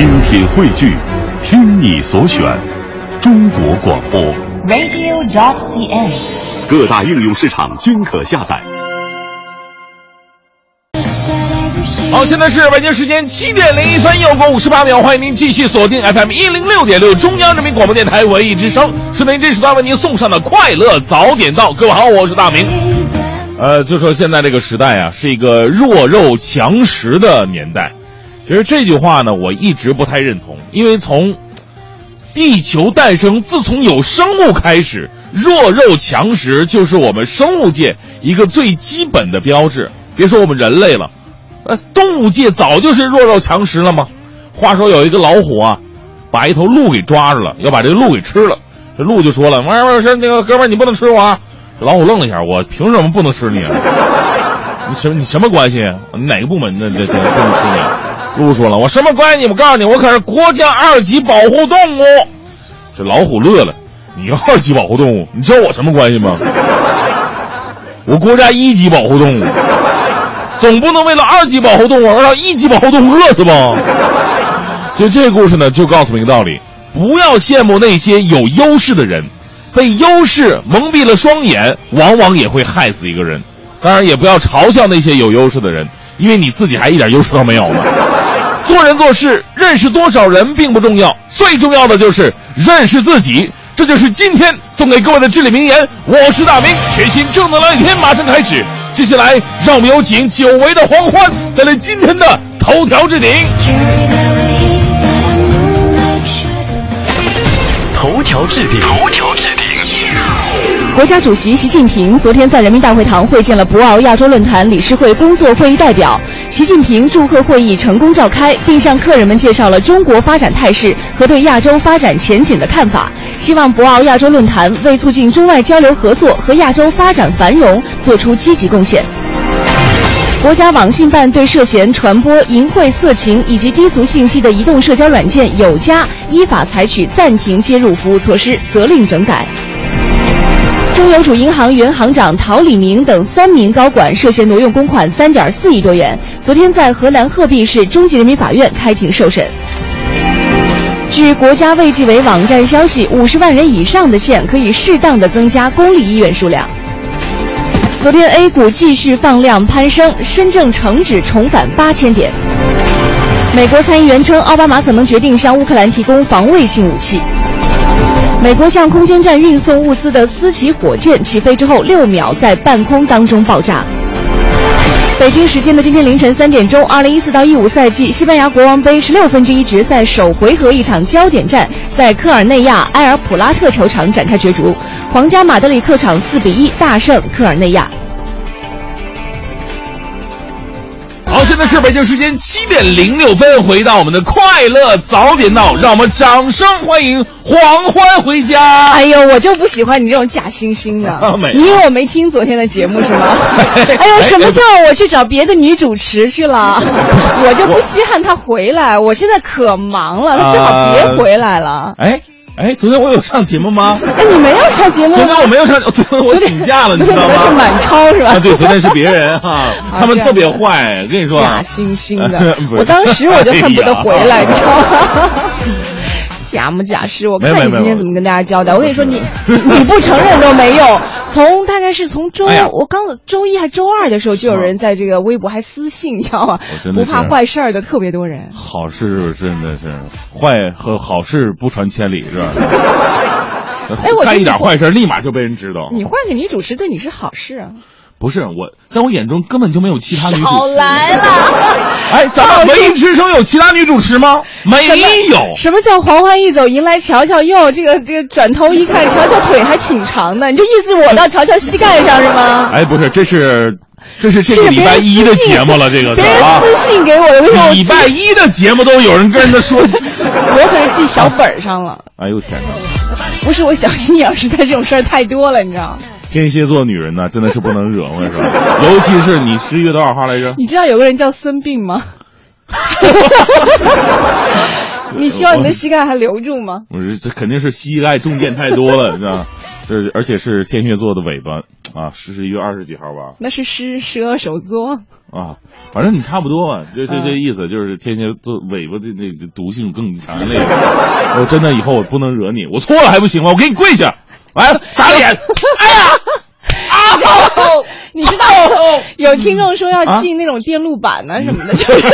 精品汇聚，听你所选，中国广播。radio.dot.cn，。各大应用市场均可下载。好，现在是北京时间七点零一分，又过五十八秒，欢迎您继续锁定 FM 一零六点六中央人民广播电台文艺之声，是您这时段为您送上的快乐早点到。各位好，我是大明。呃，就说现在这个时代啊，是一个弱肉强食的年代。其实这句话呢，我一直不太认同，因为从地球诞生，自从有生物开始，弱肉强食就是我们生物界一个最基本的标志。别说我们人类了，呃，动物界早就是弱肉强食了吗？话说有一个老虎啊，把一头鹿给抓住了，要把这鹿给吃了。这鹿就说了：“喂喂，说那个哥们儿，你不能吃我啊！”老虎愣了一下：“我凭什么不能吃你啊？你什你什么关系？你哪个部门的这这不能吃你？”鹿说了：“我什么关系？我告诉你，我可是国家二级保护动物。”这老虎乐了：“你二级保护动物，你知道我什么关系吗？我国家一级保护动物。”总不能为了二级保护动物而让一级保护动物饿死吧？就这故事呢，就告诉我们一个道理：不要羡慕那些有优势的人，被优势蒙蔽了双眼，往往也会害死一个人。当然，也不要嘲笑那些有优势的人，因为你自己还一点优势都没有呢。做人做事，认识多少人并不重要，最重要的就是认识自己。这就是今天送给各位的至理名言。我是大明，全新正能量一天马上开始。接下来，让我们有请久违的黄欢带来今天的头条置顶。头条置顶，头条置顶。国家主席习近平昨天在人民大会堂会见了博鳌亚洲论坛理事会工作会议代表。习近平祝贺会议成功召开，并向客人们介绍了中国发展态势和对亚洲发展前景的看法，希望博鳌亚洲论坛为促进中外交流合作和亚洲发展繁荣做出积极贡献。国家网信办对涉嫌传播淫秽色情以及低俗信息的移动社交软件有家依法采取暂停接入服务措施，责令整改。中邮储银行原行长陶礼明等三名高管涉嫌挪用公款三点四亿多元，昨天在河南鹤壁市中级人民法院开庭受审。据国家卫计委网站消息，五十万人以上的县可以适当的增加公立医院数量。昨天 A 股继续放量攀升，深证成指重返八千点。美国参议员称，奥巴马可能决定向乌克兰提供防卫性武器。美国向空间站运送物资的私企火箭起飞之后六秒在半空当中爆炸。北京时间的今天凌晨三点钟，二零一四到一五赛季西班牙国王杯十六分之一决赛首回合一场焦点战在科尔内亚埃尔普拉特球场展开角逐，皇家马德里客场四比一大胜科尔内亚。好，现在是北京时间七点零六分，回到我们的快乐早点到，让我们掌声欢迎黄欢回家。哎呦，我就不喜欢你这种假惺惺的 没。你以为我没听昨天的节目是吗？哎呦，什么叫我去找别的女主持去了？我就不稀罕她回来，我现在可忙了，她最好别回来了。哎哎，昨天我有上节目吗？哎，你没有上节目昨天？我没有上，昨天我请假了，你知道昨天可能是？满超是吧？啊，对，昨天是别人 哈，他们特别坏，跟你说啊假，惺惺的 是，我当时我就恨不得回来，你知道吗？假模假式，我看你今天怎么跟大家交代。我跟你说，你你你不承认都没用。从大概是从周哎我刚周一还周二的时候，就有人在这个微博还私信，你知道吗不怕坏事儿的特别多人。好事真的是坏和好事不传千里，是吧？哎我干一点坏事，立马就被人知道。你换个女主持对你是好事啊！不是我，在我眼中根本就没有其他女主少持。来了。哎，咱们文艺之声有其他女主持吗？没有。什么叫黄欢一走，迎来乔乔哟？这个这个转头一看，乔乔腿还挺长的，你这意思我到乔乔膝盖上是吗？哎，不是，这是这是这个礼拜一的节目了，这个是别人啊。私信给我的，礼拜一的节目都有人跟人家说，我可是记小本上了。哎呦天哪！不是我小心眼，实在这种事儿太多了，你知道？天蝎座女人呢，真的是不能惹，我跟你说，尤其是你十一月多少号来着？你知道有个人叫孙膑吗？你希望你的膝盖还留住吗？我这这肯定是膝盖中箭太多了，是吧？这而且是天蝎座的尾巴啊，是十一月二十几号吧？那是狮蛇手座啊，反正你差不多嘛，就就这意思就是天蝎座尾巴的那毒性更强那个。我真的以后我不能惹你，我错了还不行吗？我给你跪下，来打脸！哎呀！啊！你知道有听众说要进那种电路板呢什么的，就是，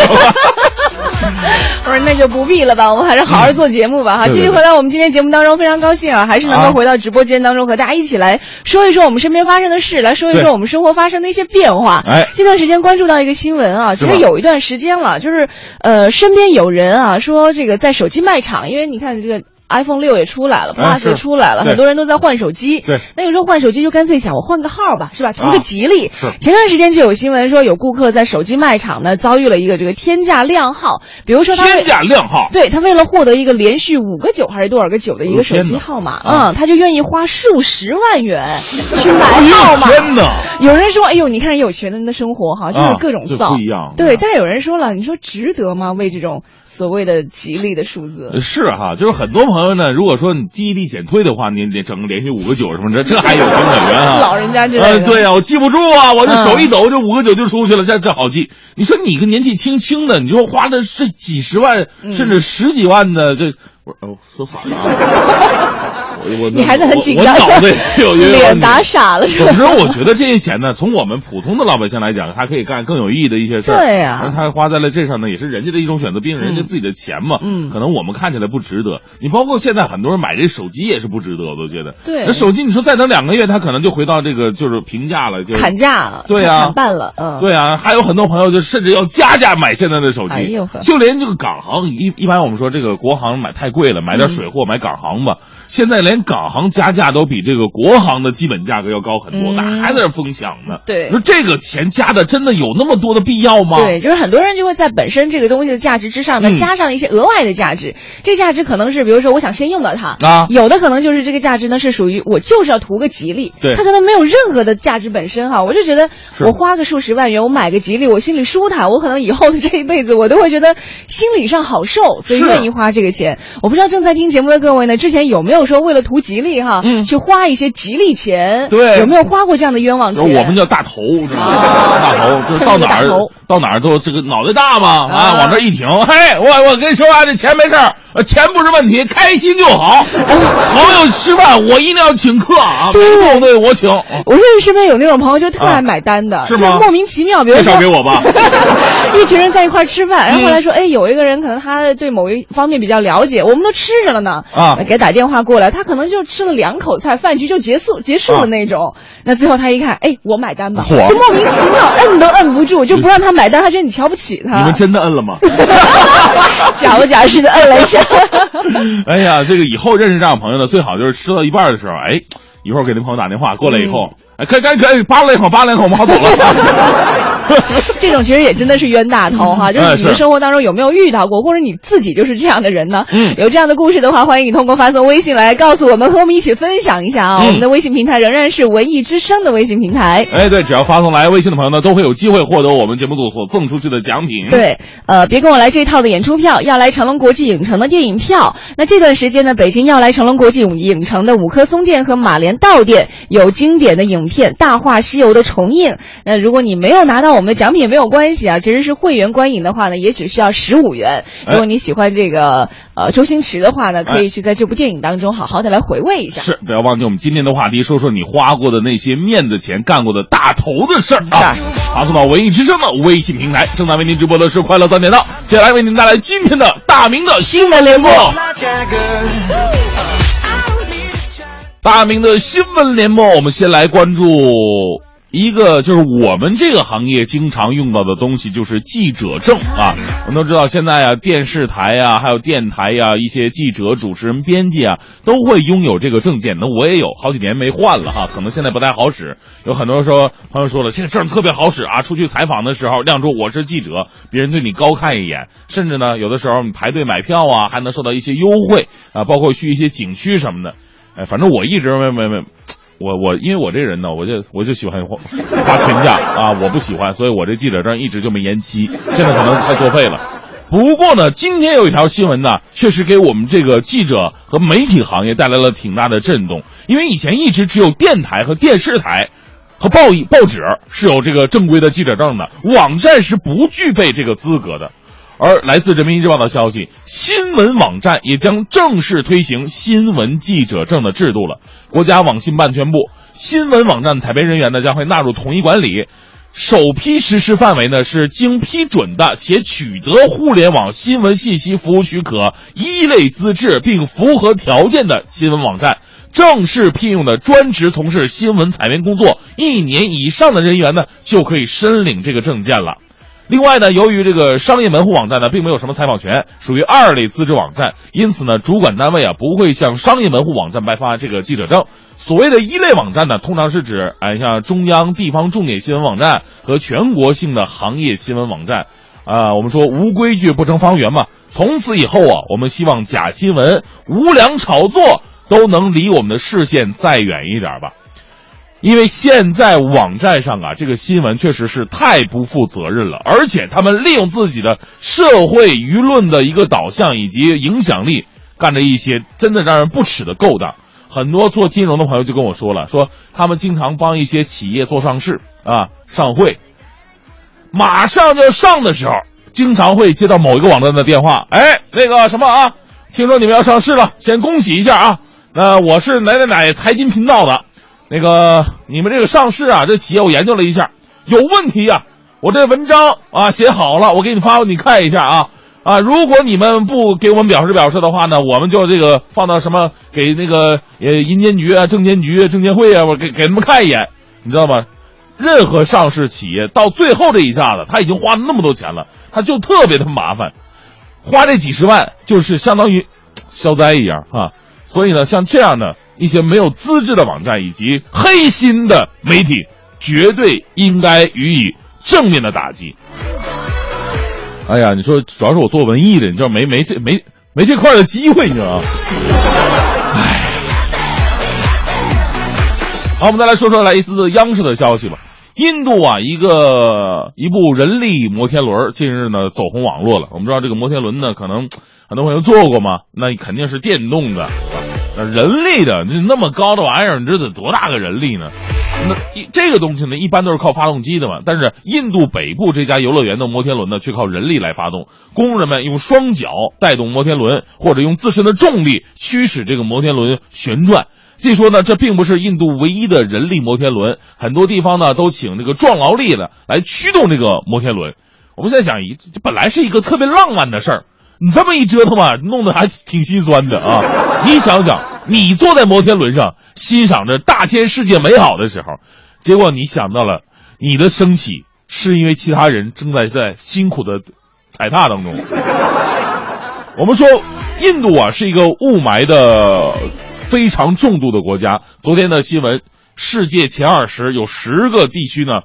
我说那就不必了吧，我们还是好好做节目吧哈。继续回到我们今天节目当中，非常高兴啊，还是能够回到直播间当中和大家一起来说一说我们身边发生的事，来说一说我们生活发生的一些变化。哎，这段时间关注到一个新闻啊，其实有一段时间了，就是呃，身边有人啊说这个在手机卖场，因为你看这个。iPhone 六也出来了，Plus 也出来了，很多人都在换手机。对，那个时候换手机就干脆想我换个号吧，是吧？图个吉利。是。前段时间就有新闻说，有顾客在手机卖场呢遭遇了一个这个天价靓号，比如说他天价靓号，对他为了获得一个连续五个九还是多少个九的一个手机号码，嗯，他就愿意花数十万元去买号码。天哪！有人说，哎呦，你看有钱人的生活哈，就是各种造，不一样。对，但是有人说了，你说值得吗？为这种。所谓的吉利的数字是哈，就是很多朋友呢，如果说你记忆力减退的话，你得整个连续五个九什么这，这还有情可原啊。老人家这呃，对呀，我记不住啊，我这手一抖，这五个九就出去了，这这好记。你说你个年纪轻轻的，你说花的是几十万甚至十几万的这。我哦，说反了啊！我你还是很紧张，我脑子有脸打傻了。总之，我觉得这些钱呢，从我们普通的老百姓来讲，他可以干更有意义的一些事儿。对呀，他花在了这上呢，也是人家的一种选择，毕竟人家自己的钱嘛。嗯，可能我们看起来不值得。你包括现在很多人买这手机也是不值得，我都觉得。对，那手机你说再等两个月，他可能就回到这个就是平价了，就砍价。对呀，砍半了。嗯，对啊，还有很多朋友就甚至要加价买现在的手机。就连这个港行一一般我们说这个国行买太贵了，买点水货。买港行吧，现在连港行加价都比这个国行的基本价格要高很多，那还在这疯抢呢。对，说这个钱加的真的有那么多的必要吗？对，就是很多人就会在本身这个东西的价值之上呢，加上一些额外的价值。这价值可能是，比如说我想先用到它啊，有的可能就是这个价值呢是属于我就是要图个吉利，对，它可能没有任何的价值本身哈。我就觉得我花个数十万元，我买个吉利，我心里舒坦，我可能以后的这一辈子我都会觉得心理上好受，所以愿意花这个钱。我不知道正在听节目的各位呢，之前。有没有说为了图吉利哈，嗯，去花一些吉利钱？对，有没有花过这样的冤枉钱？我们叫大头，大头就是到哪儿到哪儿都这个脑袋大嘛啊，往这一挺，嘿，我我跟你说啊，这钱没事儿。钱不是问题，开心就好。朋友吃饭，我一定要请客啊！对对，我请。我认识身边有那种朋友，就特爱买单的，是吗？莫名其妙，比如介绍给我吧。一群人在一块吃饭，然后后来说，哎，有一个人可能他对某一方面比较了解，我们都吃着了呢。啊，给打电话过来，他可能就吃了两口菜，饭局就结束结束了那种。那最后他一看，哎，我买单吧，就莫名其妙，摁都摁不住，就不让他买单，他觉得你瞧不起他。你们真的摁了吗？假不假式的摁了一下。哎呀，这个以后认识这样朋友呢，最好就是吃到一半的时候，哎，一会儿给那朋友打电话过来以后，哎，可以可以可以，扒两口扒拉两口，我们好走了。这种其实也真的是冤大头哈，就是你的生活当中有没有遇到过，或者你自己就是这样的人呢？嗯，有这样的故事的话，欢迎你通过发送微信来告诉我们，和我们一起分享一下啊。我们的微信平台仍然是文艺之声的微信平台。哎，对，只要发送来微信的朋友呢，都会有机会获得我们节目组所送出去的奖品。对，呃，别跟我来这套的演出票，要来成龙国际影城的电影票。那这段时间呢，北京要来成龙国际影影城的五棵松店和马连道店有经典的影片《大话西游》的重映。那如果你没有拿到我们的奖品，也没有关。系啊，其实是会员观影的话呢，也只需要十五元。如果你喜欢这个呃周星驰的话呢，可以去在这部电影当中好好的来回味一下。是，不要忘记我们今天的话题，说说你花过的那些面子钱，干过的大头的事儿啊。发送到文艺之声的微信平台，正在为您直播的是快乐三点到，接下来为您带来今天的大明的新闻联播。大明的新闻联播，我们先来关注。一个就是我们这个行业经常用到的东西，就是记者证啊。我们都知道，现在啊，电视台呀，还有电台呀，一些记者、主持人、编辑啊，都会拥有这个证件。那我也有好几年没换了哈，可能现在不太好使。有很多说朋友说了，这个证特别好使啊，出去采访的时候亮出我是记者，别人对你高看一眼。甚至呢，有的时候你排队买票啊，还能受到一些优惠啊，包括去一些景区什么的。哎，反正我一直没没没。我我因为我这人呢，我就我就喜欢花花钱价啊，我不喜欢，所以我这记者证一直就没延期，现在可能太作废了。不过呢，今天有一条新闻呢，确实给我们这个记者和媒体行业带来了挺大的震动。因为以前一直只有电台和电视台，和报报纸是有这个正规的记者证的，网站是不具备这个资格的。而来自人民日报的消息，新闻网站也将正式推行新闻记者证的制度了。国家网信办宣布，新闻网站采编人员呢将会纳入统一管理。首批实施范围呢是经批准的且取得互联网新闻信息服务许可一类资质并符合条件的新闻网站，正式聘用的专职从事新闻采编工作一年以上的人员呢就可以申领这个证件了。另外呢，由于这个商业门户网站呢并没有什么采访权，属于二类资质网站，因此呢，主管单位啊不会向商业门户网站颁发这个记者证。所谓的一类网站呢，通常是指哎像中央、地方重点新闻网站和全国性的行业新闻网站。啊，我们说无规矩不成方圆嘛。从此以后啊，我们希望假新闻、无良炒作都能离我们的视线再远一点吧。因为现在网站上啊，这个新闻确实是太不负责任了，而且他们利用自己的社会舆论的一个导向以及影响力，干着一些真的让人不耻的勾当。很多做金融的朋友就跟我说了，说他们经常帮一些企业做上市啊，上会，马上就上的时候，经常会接到某一个网站的电话，哎，那个什么啊，听说你们要上市了，先恭喜一下啊。那我是哪哪哪财经频道的。那个，你们这个上市啊，这企业我研究了一下，有问题呀。我这文章啊写好了，我给你发，你看一下啊啊。如果你们不给我们表示表示的话呢，我们就这个放到什么给那个呃银监局啊、证监局、证监会啊，我给给他们看一眼，你知道吗？任何上市企业到最后这一下子，他已经花了那么多钱了，他就特别的麻烦，花这几十万就是相当于消灾一样啊。所以呢，像这样的。一些没有资质的网站以及黑心的媒体，绝对应该予以正面的打击。哎呀，你说主要是我做文艺的，你知道没没这没没这块的机会，你知道吗？哎，好，我们再来说说来自央视的消息吧。印度啊，一个一部人力摩天轮近日呢走红网络了。我们知道这个摩天轮呢，可能很多朋友坐过嘛，那肯定是电动的。人力的那那么高的玩意儿，你知道得多大个人力呢？那这个东西呢，一般都是靠发动机的嘛。但是印度北部这家游乐园的摩天轮呢，却靠人力来发动。工人们用双脚带动摩天轮，或者用自身的重力驱使这个摩天轮旋转。据说呢，这并不是印度唯一的人力摩天轮，很多地方呢都请这个壮劳力的来驱动这个摩天轮。我们现在想一，这本来是一个特别浪漫的事儿。你这么一折腾吧，弄得还挺心酸的啊！你想想，你坐在摩天轮上欣赏着大千世界美好的时候，结果你想到了你的升起是因为其他人正在在辛苦的踩踏当中。我们说，印度啊是一个雾霾的非常重度的国家。昨天的新闻，世界前二十有十个地区呢。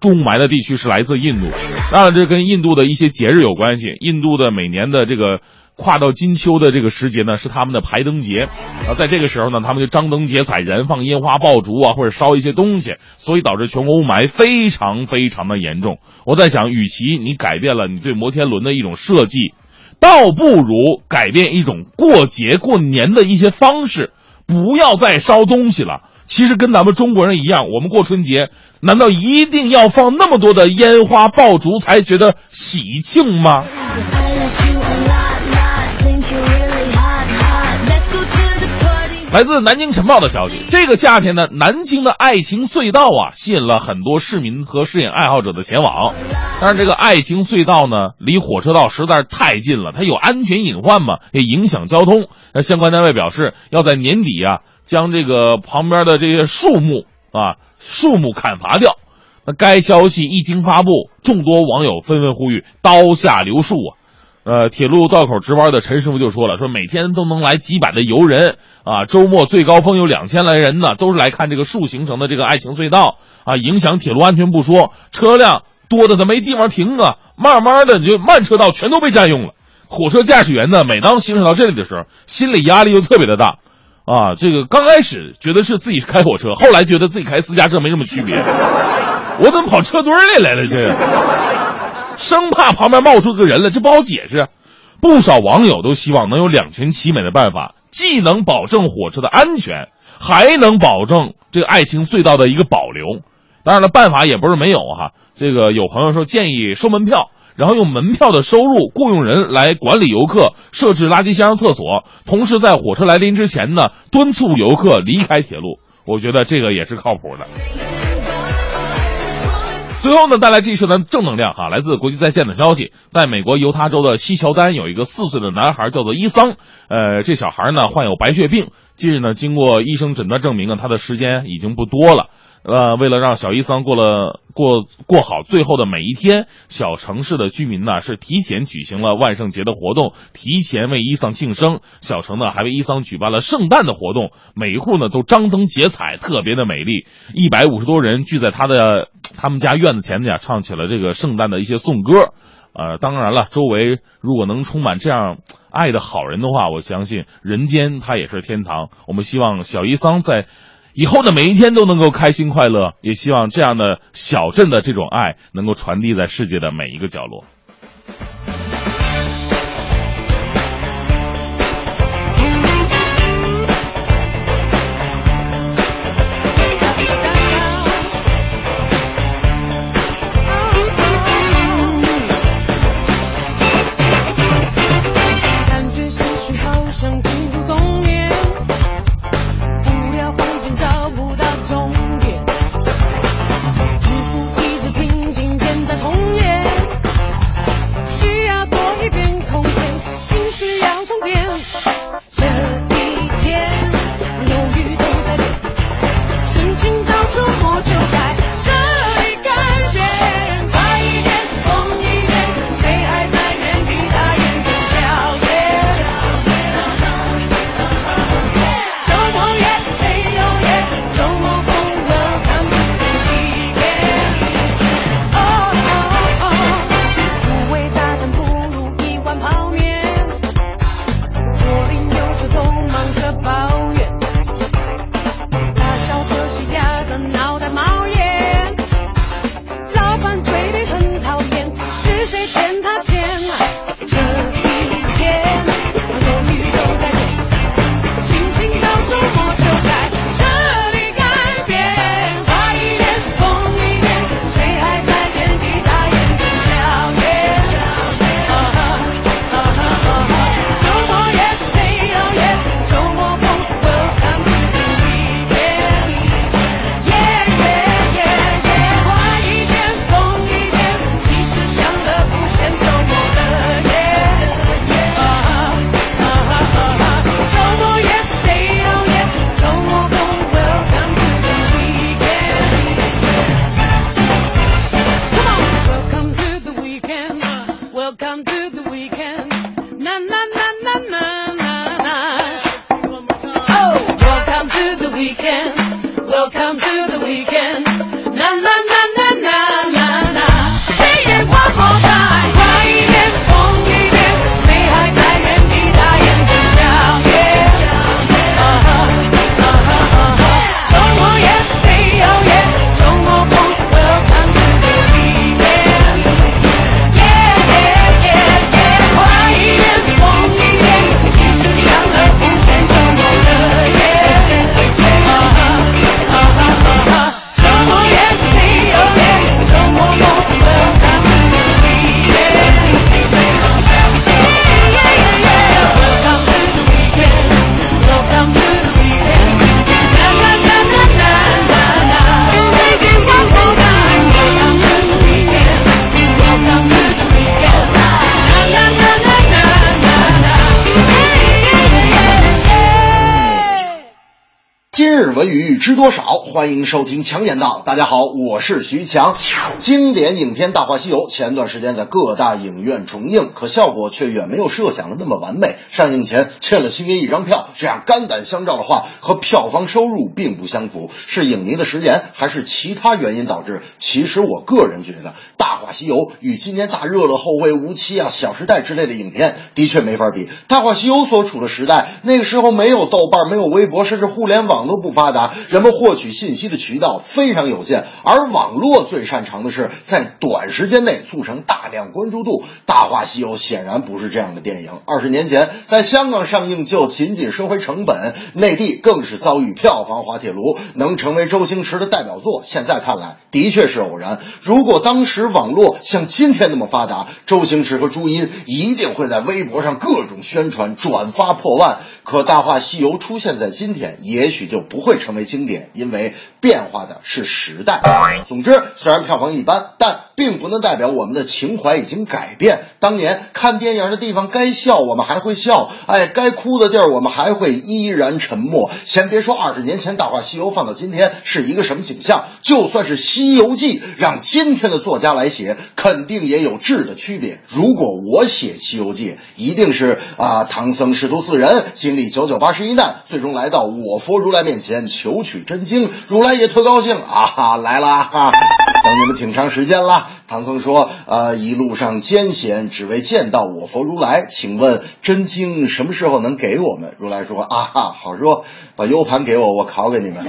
重霾的地区是来自印度，当然这跟印度的一些节日有关系。印度的每年的这个跨到金秋的这个时节呢，是他们的排灯节啊，在这个时候呢，他们就张灯结彩、燃放烟花爆竹啊，或者烧一些东西，所以导致全国雾霾非常非常的严重。我在想，与其你改变了你对摩天轮的一种设计，倒不如改变一种过节过年的一些方式，不要再烧东西了。其实跟咱们中国人一样，我们过春节，难道一定要放那么多的烟花爆竹才觉得喜庆吗？来自南京晨报的消息，这个夏天呢，南京的爱情隧道啊，吸引了很多市民和摄影爱好者的前往。但是这个爱情隧道呢，离火车道实在是太近了，它有安全隐患嘛，也影响交通。那相关单位表示，要在年底啊，将这个旁边的这些树木啊，树木砍伐掉。那该消息一经发布，众多网友纷纷呼吁刀下留树啊。呃，铁路道口值班的陈师傅就说了，说每天都能来几百的游人啊，周末最高峰有两千来人呢，都是来看这个树形成的这个爱情隧道啊，影响铁路安全不说，车辆多的他没地方停啊，慢慢的就慢车道全都被占用了。火车驾驶员呢，每当行驶到这里的时候，心理压力就特别的大，啊，这个刚开始觉得是自己开火车，后来觉得自己开私家车没什么区别，我怎么跑车堆里来了这？生怕旁边冒出个人来，这不好解释。不少网友都希望能有两全其美的办法，既能保证火车的安全，还能保证这个爱情隧道的一个保留。当然了，办法也不是没有哈。这个有朋友说建议收门票，然后用门票的收入雇佣人来管理游客，设置垃圾箱、厕所，同时在火车来临之前呢，敦促游客离开铁路。我觉得这个也是靠谱的。最后呢，带来这一的正能量哈，来自国际在线的消息，在美国犹他州的西乔丹有一个四岁的男孩叫做伊桑，呃，这小孩呢患有白血病，近日呢经过医生诊断证明啊，他的时间已经不多了。呃，为了让小伊桑过了过过好最后的每一天，小城市的居民呢是提前举行了万圣节的活动，提前为伊桑庆生。小城呢还为伊桑举办了圣诞的活动，每一户呢都张灯结彩，特别的美丽。一百五十多人聚在他的他们家院子前面，唱起了这个圣诞的一些颂歌。呃，当然了，周围如果能充满这样爱的好人的话，我相信人间它也是天堂。我们希望小伊桑在。以后的每一天都能够开心快乐，也希望这样的小镇的这种爱能够传递在世界的每一个角落。知多少？欢迎收听强言道。大家好，我是徐强。经典影片《大话西游》前段时间在各大影院重映，可效果却远没有设想的那么完美。上映前欠了星爷一张票，这样肝胆相照的话和票房收入并不相符。是影迷的食言，还是其他原因导致？其实我个人觉得，《大话西游》与今年大热的《后会无期》啊、《小时代》之类的影片的确没法比。《大话西游》所处的时代，那个时候没有豆瓣，没有微博，甚至互联网。都不发达，人们获取信息的渠道非常有限，而网络最擅长的是在短时间内促成大量关注度。《大话西游》显然不是这样的电影。二十年前在香港上映就仅仅收回成本，内地更是遭遇票房滑铁卢，能成为周星驰的代表作，现在看来的确是偶然。如果当时网络像今天那么发达，周星驰和朱茵一定会在微博上各种宣传、转发破万。可《大话西游》出现在今天，也许就不会成为经典，因为变化的是时代。总之，虽然票房一般，但并不能代表我们的情怀已经改变。当年看电影的地方该笑，我们还会笑；哎，该哭的地儿，我们还会依然沉默。先别说二十年前《大话西游》放到今天是一个什么景象，就算是《西游记》让今天的作家来写，肯定也有质的区别。如果我写《西游记》，一定是啊，唐僧师徒四人经历九九八十一难，最终来到我佛如来面前求取真经。如来也特高兴啊，哈，来啦哈，等你们挺长时间了。唐僧说：“呃，一路上艰险，只为见到我佛如来。请问真经什么时候能给我们？”如来说：“啊哈，好说，把 U 盘给我，我拷给你们。”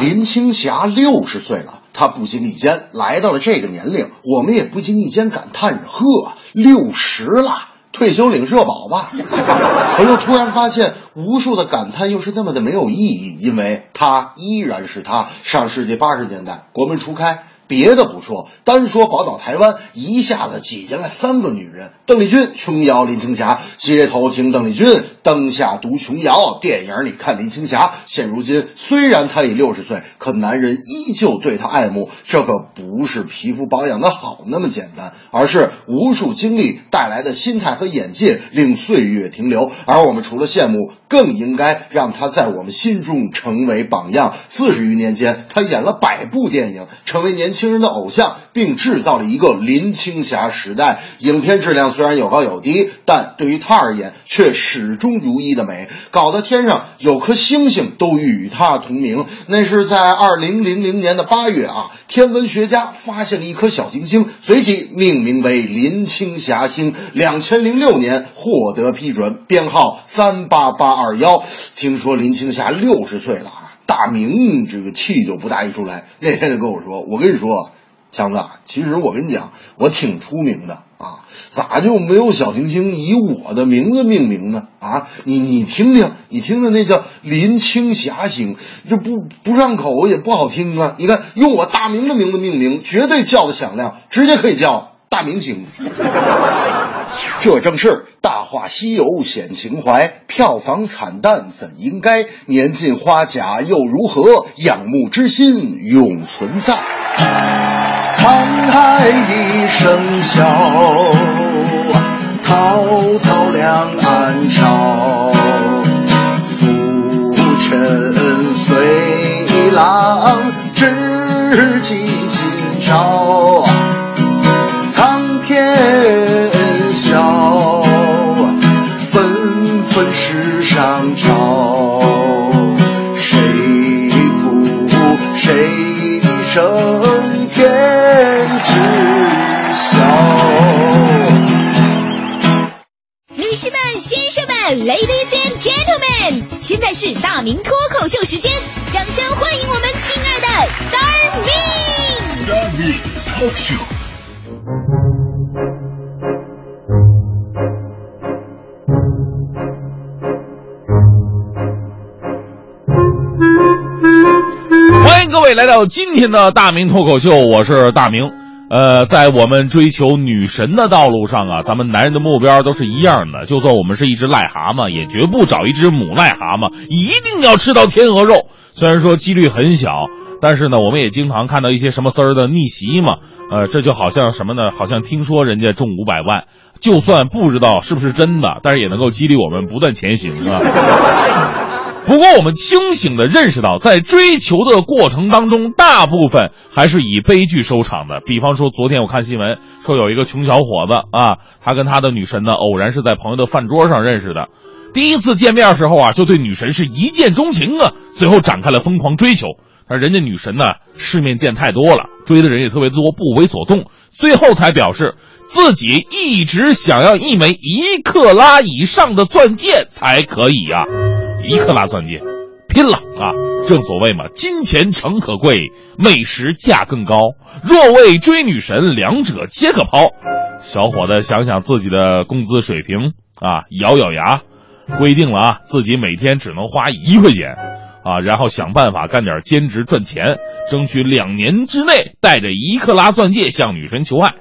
林青霞六十岁了，她不经意间来到了这个年龄，我们也不经意间感叹着：“呵，六十了。”退休领社保吧，我又突然发现，无数的感叹又是那么的没有意义，因为他依然是他。上世纪八十年代，国门初开。别的不说，单说宝岛台湾，一下子挤进来三个女人：邓丽君、琼瑶、林青霞。街头听邓丽君，灯下读琼瑶，电影里看林青霞。现如今，虽然她已六十岁，可男人依旧对她爱慕。这可不是皮肤保养的好那么简单，而是无数经历带来的心态和眼界，令岁月停留。而我们除了羡慕，更应该让他在我们心中成为榜样。四十余年间，他演了百部电影，成为年轻。人的偶像，并制造了一个林青霞时代。影片质量虽然有高有低，但对于他而言却始终如一的美，搞得天上有颗星星都与他同名。那是在二零零零年的八月啊，天文学家发现了一颗小行星，随即命名为林青霞星。两千零六年获得批准，编号三八八二幺。听说林青霞六十岁了啊。大明这个气就不大一出来，那天就跟我说：“我跟你说，强子，其实我跟你讲，我挺出名的啊，咋就没有小行星以我的名字命名呢？啊，你你听听，你听听那叫林青霞星，这不不上口也不好听啊。你看用我大明的名字命名，绝对叫的响亮，直接可以叫大明星。这正是《大话西游》显情怀，票房惨淡怎应该？年近花甲又如何？仰慕之心永存在。沧海一声笑，滔滔两岸潮。浮沉随浪，知己今朝。世上潮，谁负谁胜天知晓。女士们、先生们，Ladies and Gentlemen，现在是大明脱口秀时间，掌声欢迎我们亲爱的 Star Me。Star Me Talk Show。来到今天的大明脱口秀，我是大明。呃，在我们追求女神的道路上啊，咱们男人的目标都是一样的。就算我们是一只癞蛤蟆，也绝不找一只母癞蛤蟆，一定要吃到天鹅肉。虽然说几率很小，但是呢，我们也经常看到一些什么丝儿的逆袭嘛。呃，这就好像什么呢？好像听说人家中五百万，就算不知道是不是真的，但是也能够激励我们不断前行啊。不过，我们清醒地认识到，在追求的过程当中，大部分还是以悲剧收场的。比方说，昨天我看新闻说，有一个穷小伙子啊，他跟他的女神呢，偶然是在朋友的饭桌上认识的。第一次见面时候啊，就对女神是一见钟情啊，随后展开了疯狂追求。但人家女神呢，世面见太多了，追的人也特别多，不为所动，最后才表示自己一直想要一枚一克拉以上的钻戒才可以呀。一克拉钻戒，拼了啊！正所谓嘛，金钱诚可贵，美食价更高。若为追女神，两者皆可抛。小伙子想想自己的工资水平啊，咬咬牙，规定了啊，自己每天只能花一块钱。啊，然后想办法干点兼职赚钱，争取两年之内带着一克拉钻戒向女神求爱。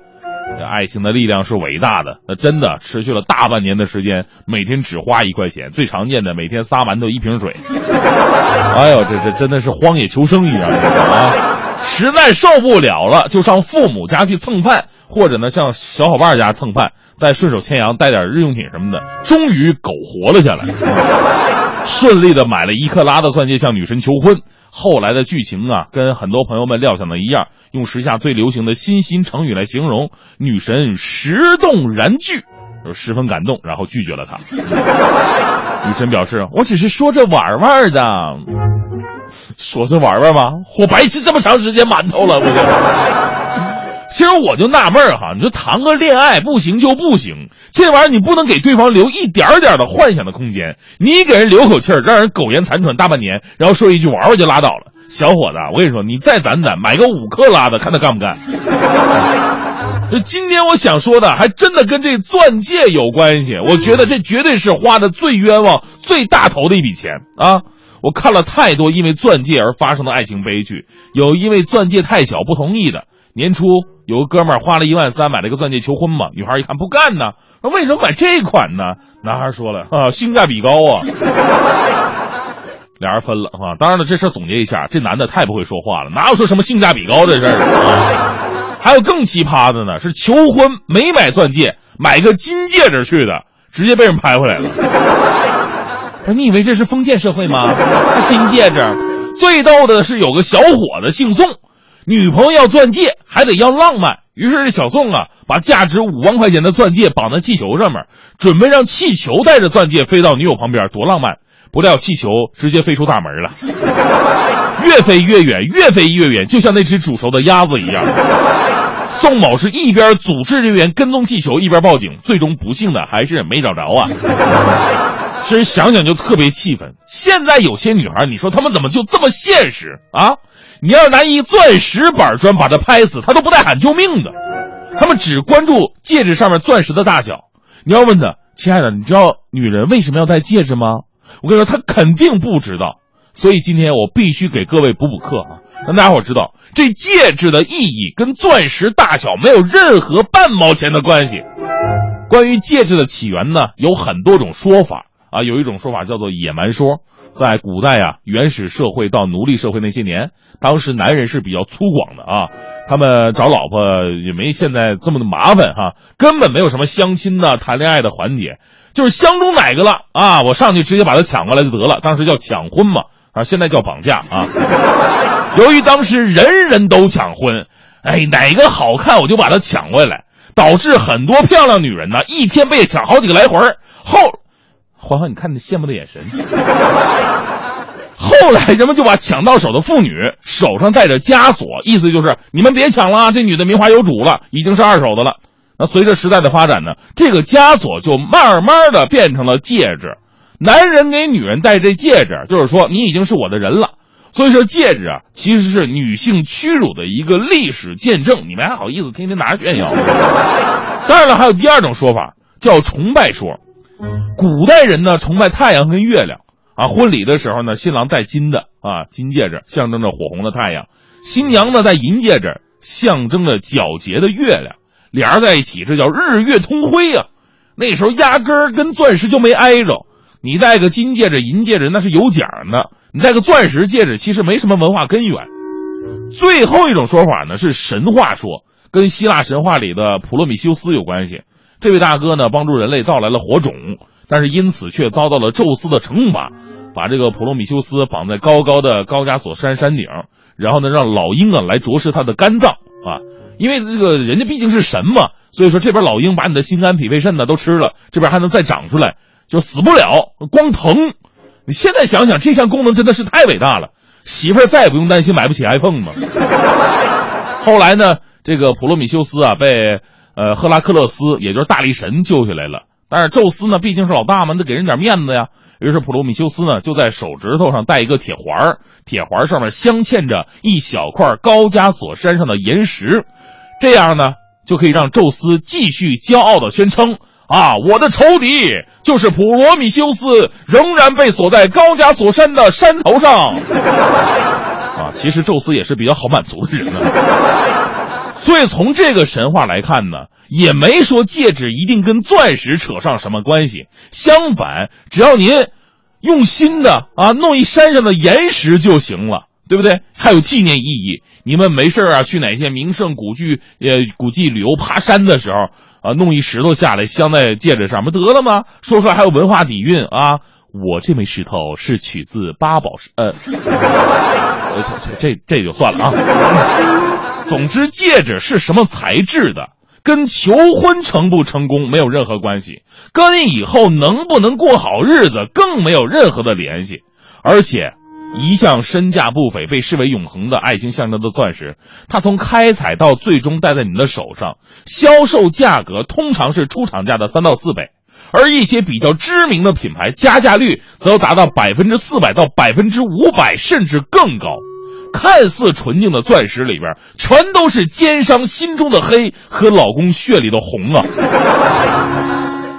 爱情的力量是伟大的，那真的持续了大半年的时间，每天只花一块钱，最常见的每天仨馒头一瓶水。哎呦，这这真的是荒野求生一样啊！实在受不了了，就上父母家去蹭饭，或者呢上小伙伴家蹭饭，再顺手牵羊带点日用品什么的，终于苟活了下来。顺利的买了一克拉的钻戒向女神求婚。后来的剧情啊，跟很多朋友们料想的一样，用时下最流行的新兴成语来形容，女神石动燃拒，就十分感动，然后拒绝了他。女神表示：“我只是说着玩玩的，说着玩玩吗？我白吃这么长时间馒头了，我就。”其实我就纳闷儿哈，你说谈个恋爱不行就不行，这玩意儿你不能给对方留一点点的幻想的空间。你给人留口气儿，让人苟延残喘大半年，然后说一句玩玩就拉倒了。小伙子，我跟你说，你再攒攒，买个五克拉的，看他干不干。这今天我想说的，还真的跟这钻戒有关系。我觉得这绝对是花的最冤枉、最大头的一笔钱啊！我看了太多因为钻戒而发生的爱情悲剧，有因为钻戒太小不同意的。年初。有个哥们儿花了一万三买了个钻戒求婚嘛，女孩一看不干呢，说为什么买这款呢？男孩说了啊，性价比高啊。俩人分了啊。当然了，这事总结一下，这男的太不会说话了，哪有说什么性价比高的事儿啊？还有更奇葩的呢，是求婚没买钻戒，买个金戒指去的，直接被人拍回来了。你以为这是封建社会吗？金戒指，最逗的是有个小伙子姓宋。女朋友要钻戒，还得要浪漫。于是这小宋啊，把价值五万块钱的钻戒绑在气球上面，准备让气球带着钻戒飞到女友旁边，多浪漫！不料气球直接飞出大门了，越飞越远，越飞越远，就像那只煮熟的鸭子一样。宋某是一边组织人员跟踪气球，一边报警，最终不幸的还是没找着啊。其实想想就特别气愤。现在有些女孩，你说她们怎么就这么现实啊？你要拿一钻石板砖把他拍死，他都不带喊救命的。他们只关注戒指上面钻石的大小。你要问他，亲爱的，你知道女人为什么要戴戒指吗？我跟你说，他肯定不知道。所以今天我必须给各位补补课啊，让大家伙知道，这戒指的意义跟钻石大小没有任何半毛钱的关系。关于戒指的起源呢，有很多种说法啊，有一种说法叫做野蛮说。在古代啊，原始社会到奴隶社会那些年，当时男人是比较粗犷的啊，他们找老婆也没现在这么的麻烦哈，根本没有什么相亲呐、谈恋爱的环节，就是相中哪个了啊，我上去直接把他抢过来就得了。当时叫抢婚嘛，啊，现在叫绑架啊。由于当时人人都抢婚，哎，哪个好看我就把他抢过来，导致很多漂亮女人呢，一天被抢好几个来回后。欢欢，你看你羡慕的眼神。后来人们就把抢到手的妇女手上戴着枷锁，意思就是你们别抢了，这女的名花有主了，已经是二手的了。那随着时代的发展呢，这个枷锁就慢慢的变成了戒指。男人给女人戴这戒指，就是说你已经是我的人了。所以说戒指啊，其实是女性屈辱的一个历史见证。你们还好意思天天拿着炫耀？当然了，还有第二种说法，叫崇拜说。古代人呢崇拜太阳跟月亮啊，婚礼的时候呢，新郎戴金的啊金戒指，象征着火红的太阳；新娘呢戴银戒指，象征着皎洁的月亮。俩人在一起，这叫日月同辉呀。那时候压根儿跟钻石就没挨着，你戴个金戒指、银戒指那是有奖的，你戴个钻石戒指其实没什么文化根源。最后一种说法呢是神话说，跟希腊神话里的普罗米修斯有关系。这位大哥呢，帮助人类造来了火种，但是因此却遭到了宙斯的惩罚，把这个普罗米修斯绑在高高的高加索山山顶，然后呢，让老鹰啊来啄食他的肝脏啊，因为这个人家毕竟是神嘛，所以说这边老鹰把你的心肝脾肺肾呢都吃了，这边还能再长出来，就死不了，光疼。你现在想想，这项功能真的是太伟大了，媳妇再也不用担心买不起 iPhone 了。后来呢，这个普罗米修斯啊被。呃，赫拉克勒斯，也就是大力神救下来了。但是宙斯呢，毕竟是老大嘛，得给人点面子呀。于是普罗米修斯呢，就在手指头上戴一个铁环，铁环上面镶嵌着一小块高加索山上的岩石，这样呢，就可以让宙斯继续骄傲地宣称：啊，我的仇敌就是普罗米修斯，仍然被锁在高加索山的山头上。啊，其实宙斯也是比较好满足的人呢。所以从这个神话来看呢，也没说戒指一定跟钻石扯上什么关系。相反，只要您用心的啊弄一山上的岩石就行了，对不对？还有纪念意义。你们没事啊，去哪些名胜古迹呃古迹旅游爬山的时候啊，弄一石头下来镶在戒指上，不得了吗？说出来还有文化底蕴啊！我这枚石头是取自八宝石，呃，这这这就算了啊。总之，戒指是什么材质的，跟求婚成不成功没有任何关系，跟以后能不能过好日子更没有任何的联系。而且，一向身价不菲、被视为永恒的爱情象征的钻石，它从开采到最终戴在你的手上，销售价格通常是出厂价的三到四倍，而一些比较知名的品牌加价率则要达到百分之四百到百分之五百，甚至更高。看似纯净的钻石里边，全都是奸商心中的黑和老公血里的红啊！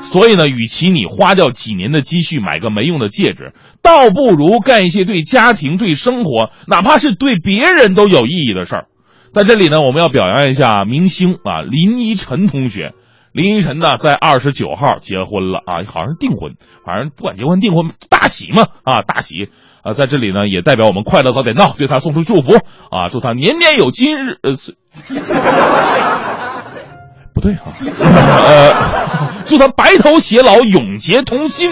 所以呢，与其你花掉几年的积蓄买个没用的戒指，倒不如干一些对家庭、对生活，哪怕是对别人都有意义的事儿。在这里呢，我们要表扬一下明星啊，林依晨同学。林依晨呢，在二十九号结婚了啊，好像是订婚，反正不管结婚订婚，大喜嘛啊，大喜啊，在这里呢，也代表我们快乐早点到，对他送出祝福啊，祝他年年有今日。呃，不对啊，呃，祝他白头偕老，永结同心。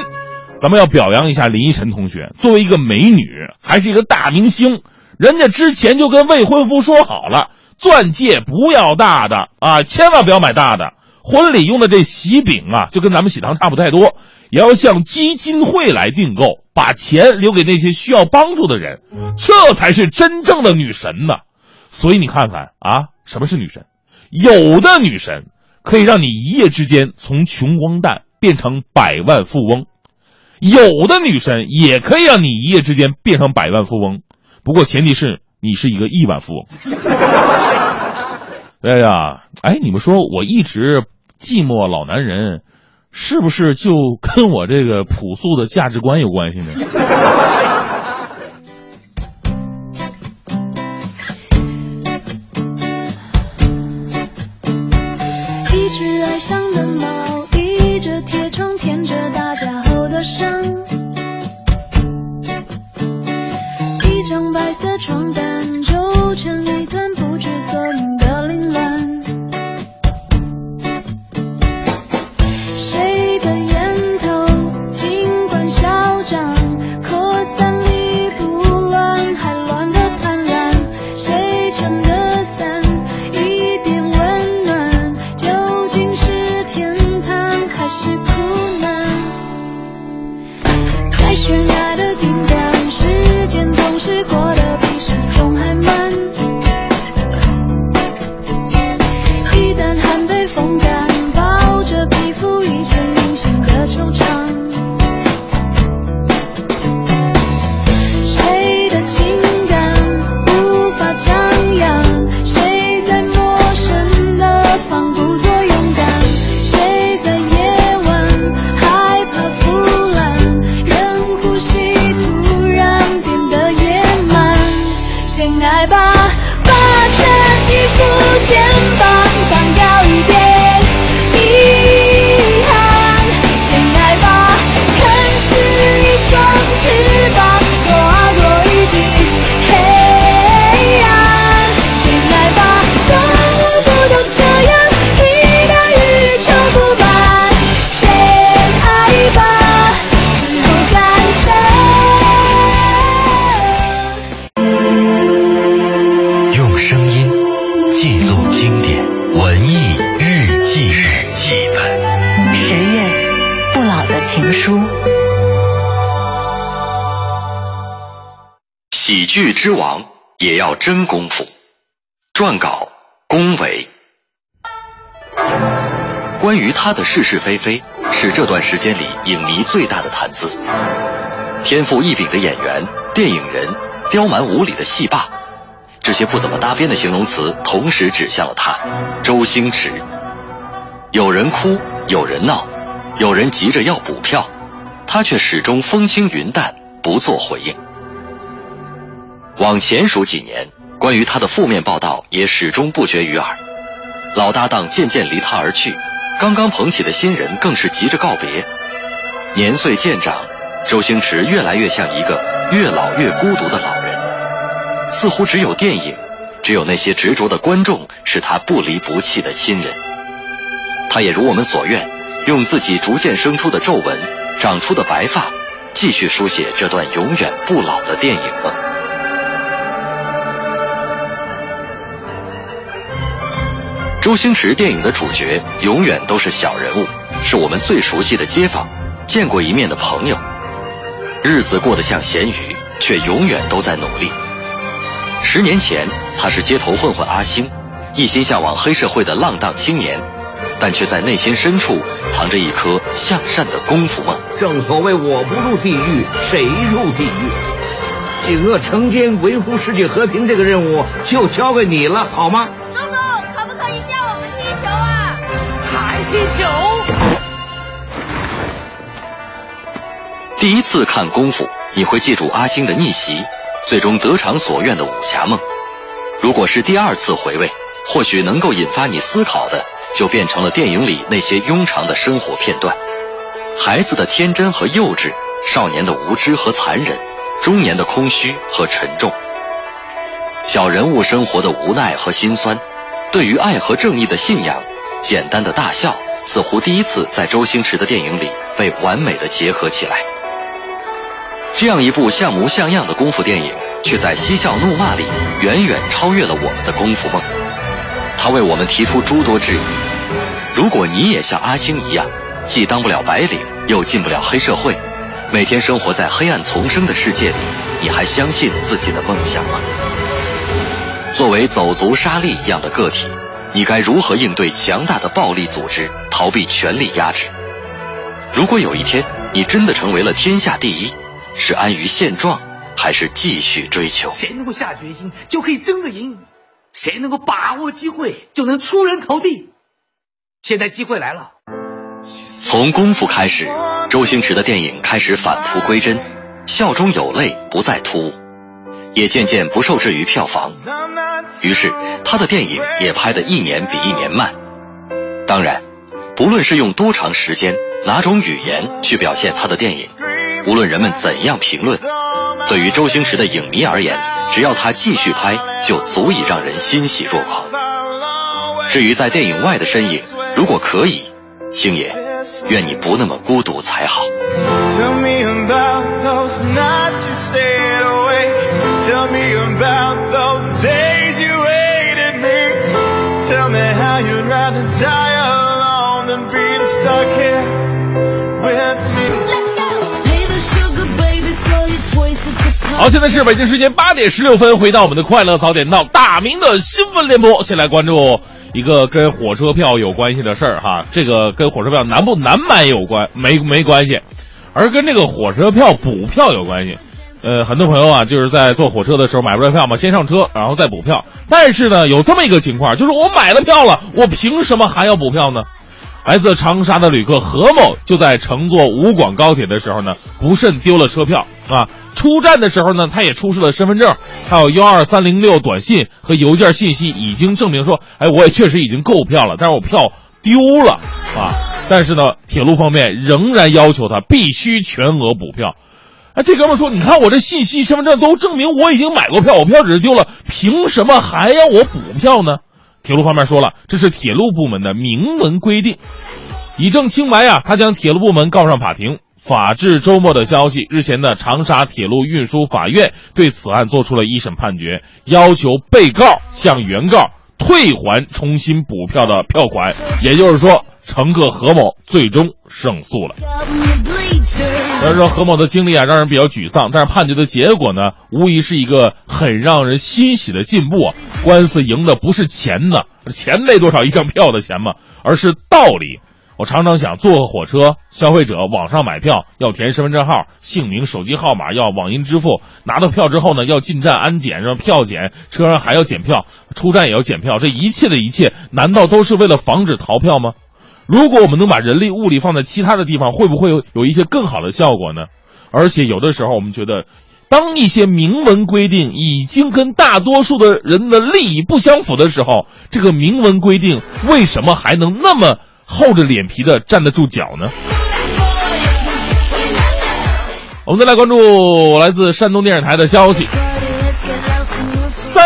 咱们要表扬一下林依晨同学，作为一个美女，还是一个大明星，人家之前就跟未婚夫说好了，钻戒不要大的啊，千万不要买大的。婚礼用的这喜饼啊，就跟咱们喜糖差不太多，也要向基金会来订购，把钱留给那些需要帮助的人，这才是真正的女神呢。所以你看看啊，什么是女神？有的女神可以让你一夜之间从穷光蛋变成百万富翁，有的女神也可以让你一夜之间变成百万富翁，不过前提是你是一个亿万富翁。哎呀，哎，你们说我一直寂寞老男人，是不是就跟我这个朴素的价值观有关系呢？是是非非，是这段时间里影迷最大的谈资。天赋异禀的演员、电影人、刁蛮无理的戏霸，这些不怎么搭边的形容词，同时指向了他——周星驰。有人哭，有人闹，有人急着要补票，他却始终风轻云淡，不做回应。往前数几年，关于他的负面报道也始终不绝于耳。老搭档渐渐离他而去，刚刚捧起的新人更是急着告别。年岁渐长，周星驰越来越像一个越老越孤独的老人，似乎只有电影，只有那些执着的观众是他不离不弃的亲人。他也如我们所愿，用自己逐渐生出的皱纹、长出的白发，继续书写这段永远不老的电影梦。周星驰电影的主角永远都是小人物，是我们最熟悉的街坊，见过一面的朋友。日子过得像咸鱼，却永远都在努力。十年前，他是街头混混阿星，一心向往黑社会的浪荡青年，但却在内心深处藏着一颗向善的功夫梦。正所谓我不入地狱，谁入地狱？警恶惩奸、维护世界和平这个任务就交给你了，好吗？叔叔，地球？第一次看功夫，你会记住阿星的逆袭，最终得偿所愿的武侠梦。如果是第二次回味，或许能够引发你思考的，就变成了电影里那些庸常的生活片段：孩子的天真和幼稚，少年的无知和残忍，中年的空虚和沉重，小人物生活的无奈和心酸，对于爱和正义的信仰，简单的大笑，似乎第一次在周星驰的电影里被完美的结合起来。这样一部像模像样的功夫电影，却在嬉笑怒骂里远远超越了我们的功夫梦。他为我们提出诸多质疑：如果你也像阿星一样，既当不了白领，又进不了黑社会，每天生活在黑暗丛生的世界里，你还相信自己的梦想吗？作为走卒沙粒一样的个体，你该如何应对强大的暴力组织，逃避权力压制？如果有一天你真的成为了天下第一，是安于现状，还是继续追求？谁能够下决心，就可以争得赢；谁能够把握机会，就能出人头地。现在机会来了。从功夫开始，周星驰的电影开始返璞归真，笑中有泪不再突兀，也渐渐不受制于票房。于是他的电影也拍得一年比一年慢。当然，不论是用多长时间、哪种语言去表现他的电影，无论人们怎样评论，对于周星驰的影迷而言，只要他继续拍，就足以让人欣喜若狂。至于在电影外的身影，如果可以，星爷，愿你不那么孤独才好。Tell me about those nights you stay awake. Tell me about those days. Tell me how you'd rather die alone than being stuck here with me. 好，现在是北京时间八点十六分，回到我们的快乐早点到大明的新闻联播，先来关注一个跟火车票有关系的事儿哈，这个跟火车票难不难买有关没没关系，而跟这个火车票补票有关系。呃，很多朋友啊，就是在坐火车的时候买不着票嘛，先上车然后再补票。但是呢，有这么一个情况，就是我买了票了，我凭什么还要补票呢？来自长沙的旅客何某就在乘坐武广高铁的时候呢，不慎丢了车票啊。出站的时候呢，他也出示了身份证，还有幺二三零六短信和邮件信息，已经证明说，哎，我也确实已经购票了，但是我票丢了啊。但是呢，铁路方面仍然要求他必须全额补票。这哥们说，你看我这信息、身份证都证明我已经买过票，我票只是丢了，凭什么还要我补票呢？铁路方面说了，这是铁路部门的明文规定。以证清白呀，他将铁路部门告上法庭。法治周末的消息，日前的长沙铁路运输法院对此案作出了一审判决，要求被告向原告退还重新补票的票款。也就是说，乘客何某最终胜诉了。虽然说何某的经历啊让人比较沮丧，但是判决的结果呢，无疑是一个很让人欣喜的进步！官司赢的不是钱呢，钱没多少一张票的钱嘛，而是道理。我常常想坐个火车，消费者网上买票要填身份证号、姓名、手机号码，要网银支付。拿到票之后呢，要进站安检，让票检，车上还要检票，出站也要检票。这一切的一切，难道都是为了防止逃票吗？如果我们能把人力物力放在其他的地方，会不会有有一些更好的效果呢？而且有的时候，我们觉得，当一些明文规定已经跟大多数的人的利益不相符的时候，这个明文规定为什么还能那么厚着脸皮的站得住脚呢？我们再来关注来自山东电视台的消息。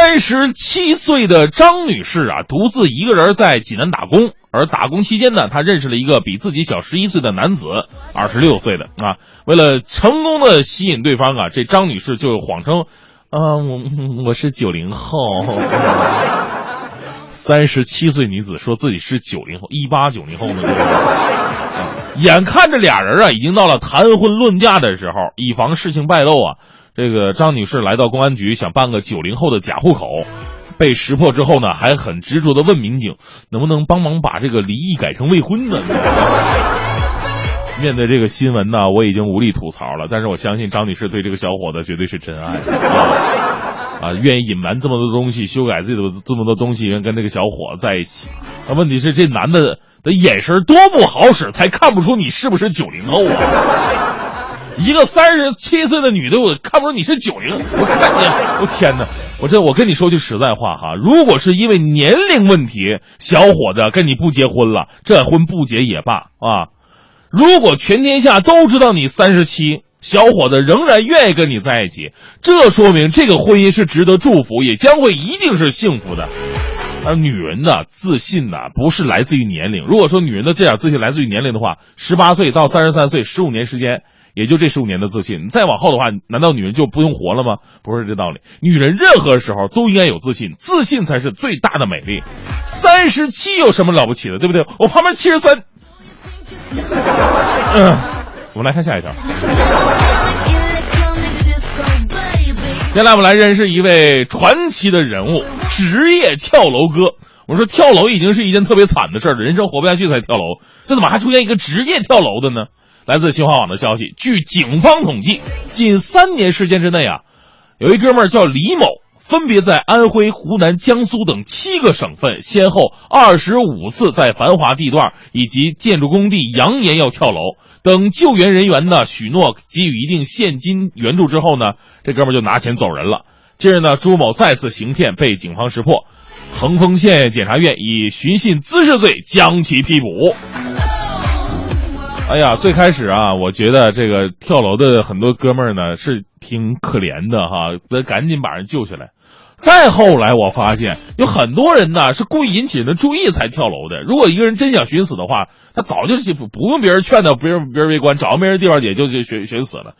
三十七岁的张女士啊，独自一个人在济南打工，而打工期间呢，她认识了一个比自己小十一岁的男子，二十六岁的啊。为了成功的吸引对方啊，这张女士就谎称，啊，我我是九零后。三十七岁女子说自己是九零后，一八九零后呢。眼看着俩人啊，已经到了谈婚论嫁的时候，以防事情败露啊，这个张女士来到公安局想办个九零后的假户口，被识破之后呢，还很执着的问民警，能不能帮忙把这个离异改成未婚呢？面对这个新闻呢，我已经无力吐槽了，但是我相信张女士对这个小伙子绝对是真爱啊，愿意隐瞒这么多东西，修改自己的这么多东西，跟这个小伙子在一起。那问题是这男的的眼神多不好使，才看不出你是不是九零后啊？一个三十七岁的女的，我看不出你是九零，我看你，我天哪！我这我跟你说句实在话哈，如果是因为年龄问题，小伙子跟你不结婚了，这婚不结也罢啊。如果全天下都知道你三十七，小伙子仍然愿意跟你在一起，这说明这个婚姻是值得祝福，也将会一定是幸福的。而女人的自信呢，不是来自于年龄。如果说女人的这点自信来自于年龄的话，十八岁到三十三岁，十五年时间，也就这十五年的自信。再往后的话，难道女人就不用活了吗？不是这道理。女人任何时候都应该有自信，自信才是最大的美丽。三十七有什么了不起的，对不对？我旁边七十三。嗯，我们来看下一条。接下来我们来认识一位传奇的人物——职业跳楼哥。我说跳楼已经是一件特别惨的事儿了，人生活不下去才跳楼，这怎么还出现一个职业跳楼的呢？来自新华网的消息，据警方统计，近三年时间之内啊，有一哥们儿叫李某。分别在安徽、湖南、江苏等七个省份，先后二十五次在繁华地段以及建筑工地扬言要跳楼。等救援人员呢许诺给予一定现金援助之后呢，这哥们儿就拿钱走人了。近日呢，朱某再次行骗被警方识破，横峰县检察院以寻衅滋事罪将其批捕。哎呀，最开始啊，我觉得这个跳楼的很多哥们儿呢是挺可怜的哈，得赶紧把人救下来。再后来，我发现有很多人呢是故意引起人的注意才跳楼的。如果一个人真想寻死的话，他早就不不用别人劝他，别人别人围观，找个没人地方也就就寻寻死了。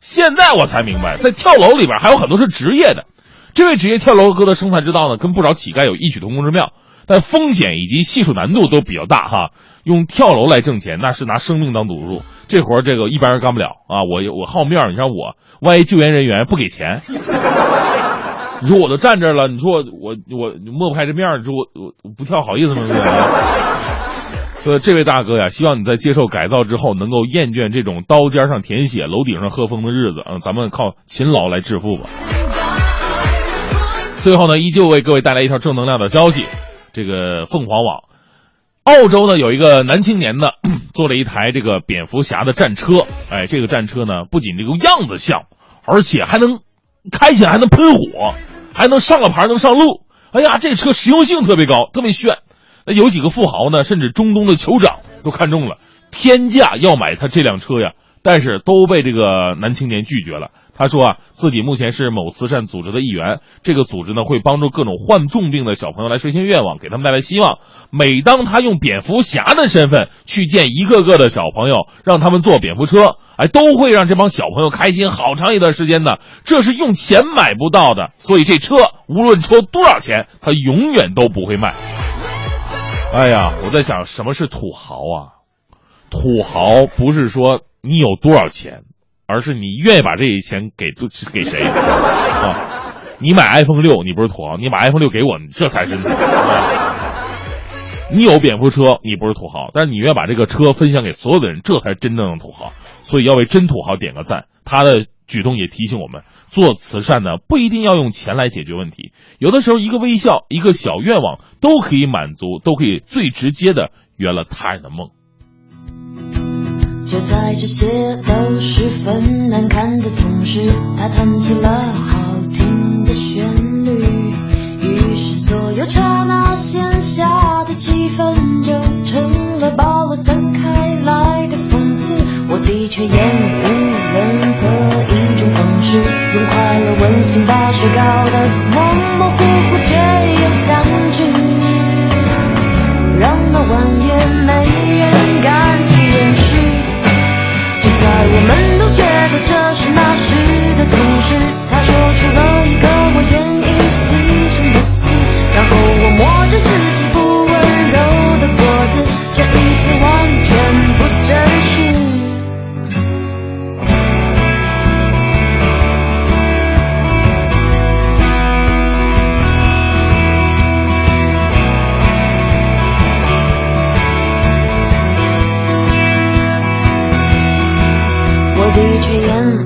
现在我才明白，在跳楼里边还有很多是职业的。这位职业跳楼哥的生财之道呢，跟不少乞丐有异曲同工之妙，但风险以及系数难度都比较大哈。用跳楼来挣钱，那是拿生命当赌注，这活儿这个一般人干不了啊！我我好面儿，你像我，万一救援人员不给钱，你说我都站这儿了，你说我我我抹不开这面儿，你说我我不跳好意思吗？所以这位大哥呀，希望你在接受改造之后，能够厌倦这种刀尖上舔血、楼顶上喝风的日子啊！咱们靠勤劳来致富吧。最后呢，依旧为各位带来一条正能量的消息，这个凤凰网。澳洲呢有一个男青年呢，做了一台这个蝙蝠侠的战车。哎，这个战车呢不仅这个样子像，而且还能开起来还能喷火，还能上个牌能上路。哎呀，这车实用性特别高，特别炫。那有几个富豪呢，甚至中东的酋长都看中了，天价要买他这辆车呀。但是都被这个男青年拒绝了。他说啊，自己目前是某慈善组织的一员，这个组织呢会帮助各种患重病的小朋友来实现愿望，给他们带来希望。每当他用蝙蝠侠的身份去见一个个的小朋友，让他们坐蝙蝠车，哎，都会让这帮小朋友开心好长一段时间的。这是用钱买不到的，所以这车无论抽多少钱，他永远都不会卖。哎呀，我在想，什么是土豪啊？土豪不是说。你有多少钱，而是你愿意把这些钱给 给谁啊？你买 iPhone 六，你不是土豪；你把 iPhone 六给我，你这才是土豪。你有蝙蝠车，你不是土豪，但是你愿意把这个车分享给所有的人，这才是真正的土豪。所以要为真土豪点个赞。他的举动也提醒我们，做慈善呢不一定要用钱来解决问题，有的时候一个微笑、一个小愿望都可以满足，都可以最直接的圆了他人的梦。就在这些都十分难堪的同时，他弹起了好听的旋律，于是所有刹那闲暇的气氛就成了把我散开来的讽刺。我的确厌恶任何一种方式，用快乐温馨把事搞得模模糊糊却又僵局，让那晚也没我的确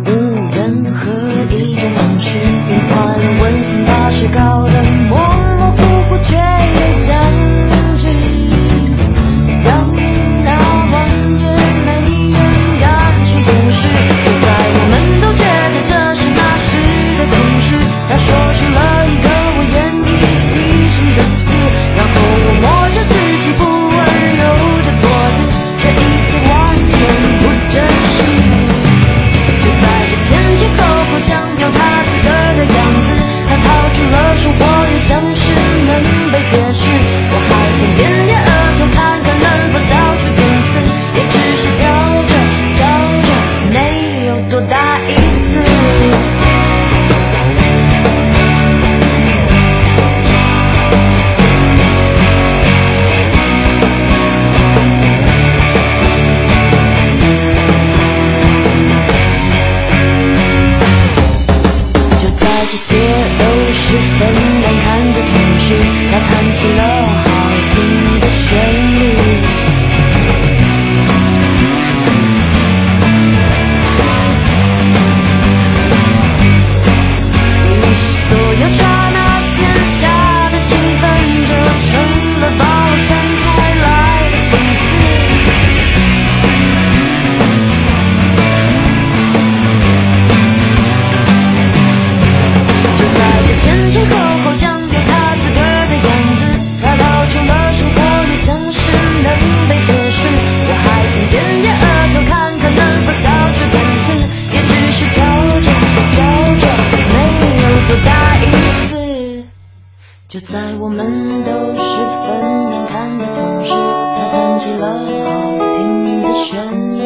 就在我们都十分难堪的同时，他弹起了好听的旋律，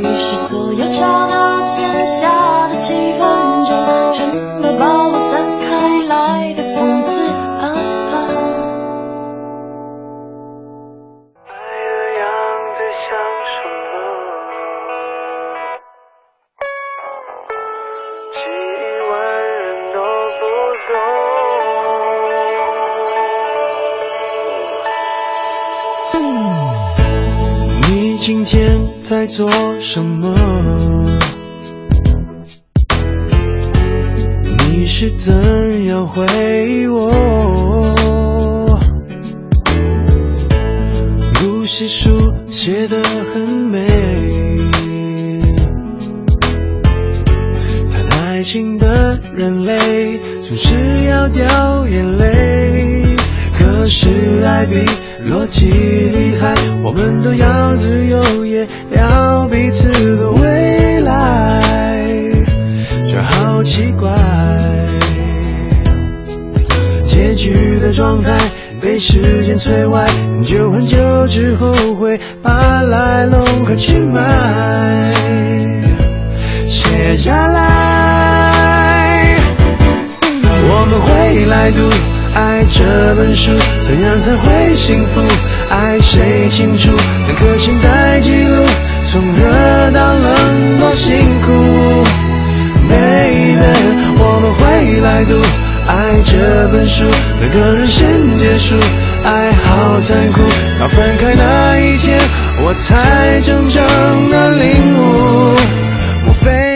于是所有刹那闲暇的气氛做什么？你是怎样回忆我？故事书写的爱》这本书，每个人先结束，爱好残酷，到分开那一天，我才真正的领悟，莫非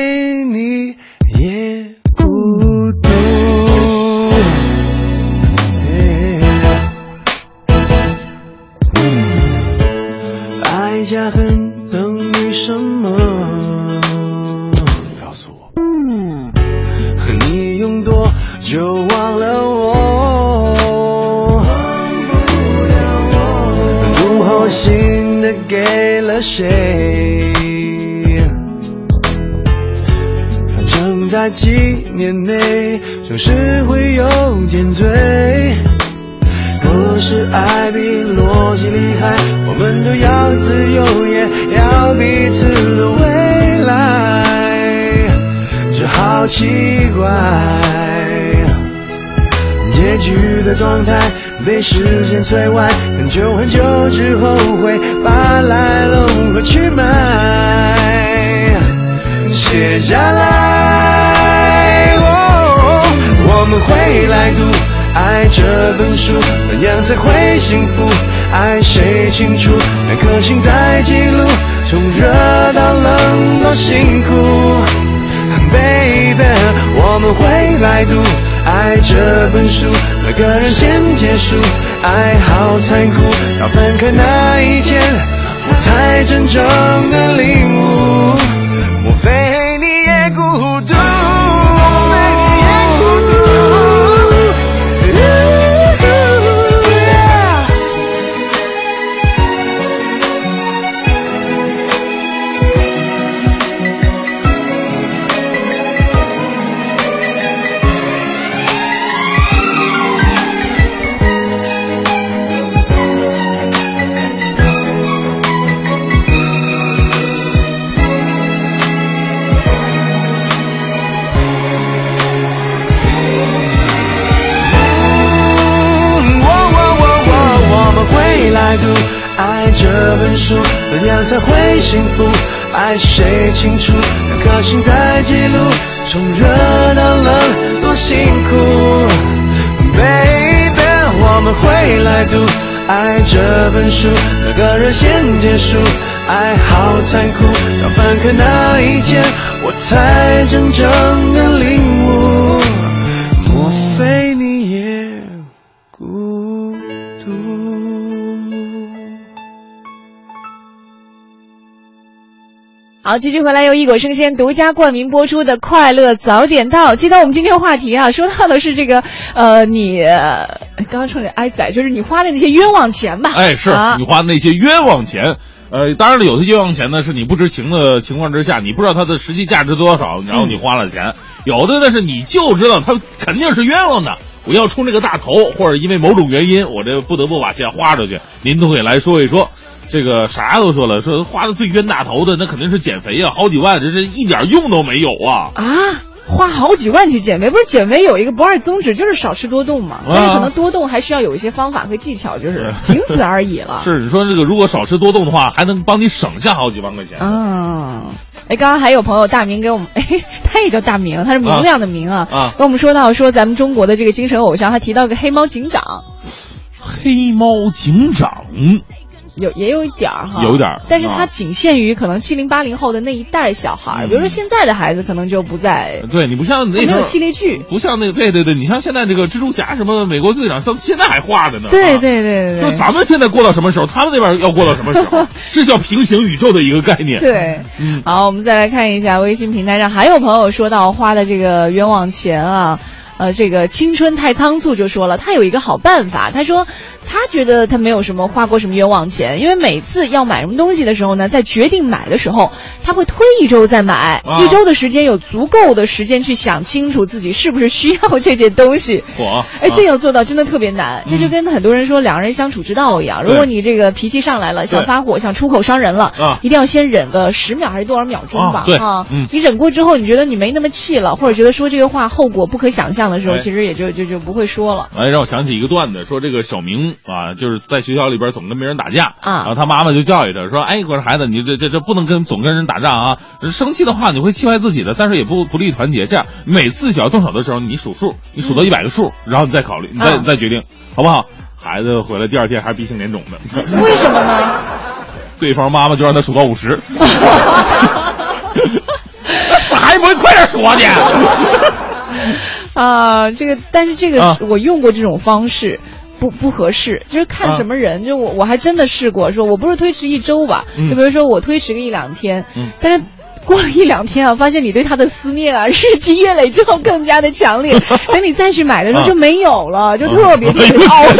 时间摧毁，很久很久之后会把来龙和去脉写下来。我们会来读。爱这本书，怎样才会幸福？爱谁清楚？两颗心在记录，从热到冷多辛苦。Baby，我们会来读爱这本书，哪个人先结束？爱好残酷，到分开那一天，我才真正的领悟。谁清楚？两颗心在记录，从热到冷多辛苦。Baby，我们会来读爱这本书，哪个人先结束？爱好残酷，到分开那一天，我才真正的领好，继续回来由一果生鲜独家冠名播出的《快乐早点到》。记得我们今天的话题啊，说到的是这个，呃，你呃刚刚说的挨宰，就是你花的那些冤枉钱吧？哎，是、啊你花的那些冤枉钱。呃，当然了，有些冤枉钱呢，是你不知情的情况之下，你不知道它的实际价值多少，然后你花了钱；有的呢是你就知道它肯定是冤枉的，我要出这个大头，或者因为某种原因，我这不得不把钱花出去。您都可以来说一说。这个啥都说了，说花的最冤大头的，那肯定是减肥啊，好几万，这这一点用都没有啊！啊，花好几万去减肥，不是减肥有一个不二宗旨，就是少吃多动嘛。但是可能多动还需要有一些方法和技巧，就是仅此而已了。是你说这个，如果少吃多动的话，还能帮你省下好几万块钱。嗯，哎，刚刚还有朋友大明给我们，哎，他也叫大明，他是明亮的明啊，啊跟我们说到说咱们中国的这个精神偶像，他提到个黑猫警长，黑猫警长有也有一点儿哈，有一点儿但是它啊仅限于可能七零八零后的那一代小孩儿，嗯。比如说现在的孩子可能就不在，对你不像那时候没有系列剧，不像那个对对对，你像现在这个蜘蛛侠什么美国队长，到现在还画着呢。啊。对对对对。对，就咱们现在过到什么时候，他们那边要过到什么时候，这叫平行宇宙的一个概念。对，嗯，好，我们再来看一下微信平台上还有朋友说到花的这个冤枉钱啊，呃，这个青春太仓促就说了，他有一个好办法，他说他觉得他没有什么花过什么冤枉钱，因为每次要买什么东西的时候呢，在决定买的时候，他会推一周再买，啊一周的时间有足够的时间去想清楚自己是不是需要这件东西。我哎，这要做到真的特别难，这就跟很多人说两个人相处之道一样。如果你这个脾气上来了，想发火，想出口伤人了，啊一定要先忍个十秒还是多少秒钟吧啊？对啊嗯你忍过之后，你觉得你没那么气了，或者觉得说这个话后果不可想象的时候，哎其实也就就就不会说了。哎，让我想起一个段子，说这个小明啊，就是在学校里边总跟别人打架啊然后他妈妈就教育他说：“哎，我说孩子，你这这这不能跟总跟人打仗啊，生气的话你会气坏自己的，但是也不不利于团结。这样每次想要动手的时候，你数数，你数到一百个数，然后你再考虑，你再、啊你再决定，好不好？”孩子回来第二天还是鼻青脸肿的。为什么呢？对方妈妈就让他数到五十。还不会快点说去？啊，这个，但是这个、啊我用过这种方式。不不合适，就是看什么人。就我我还真的试过，说我不是推迟一周吧，嗯就比如说我推迟个一两天，嗯但是。过了一两天啊，发现你对他的思念啊，日积月累之后更加的强烈。等你再去买的时候啊就没有了，就特别特别 懊悔。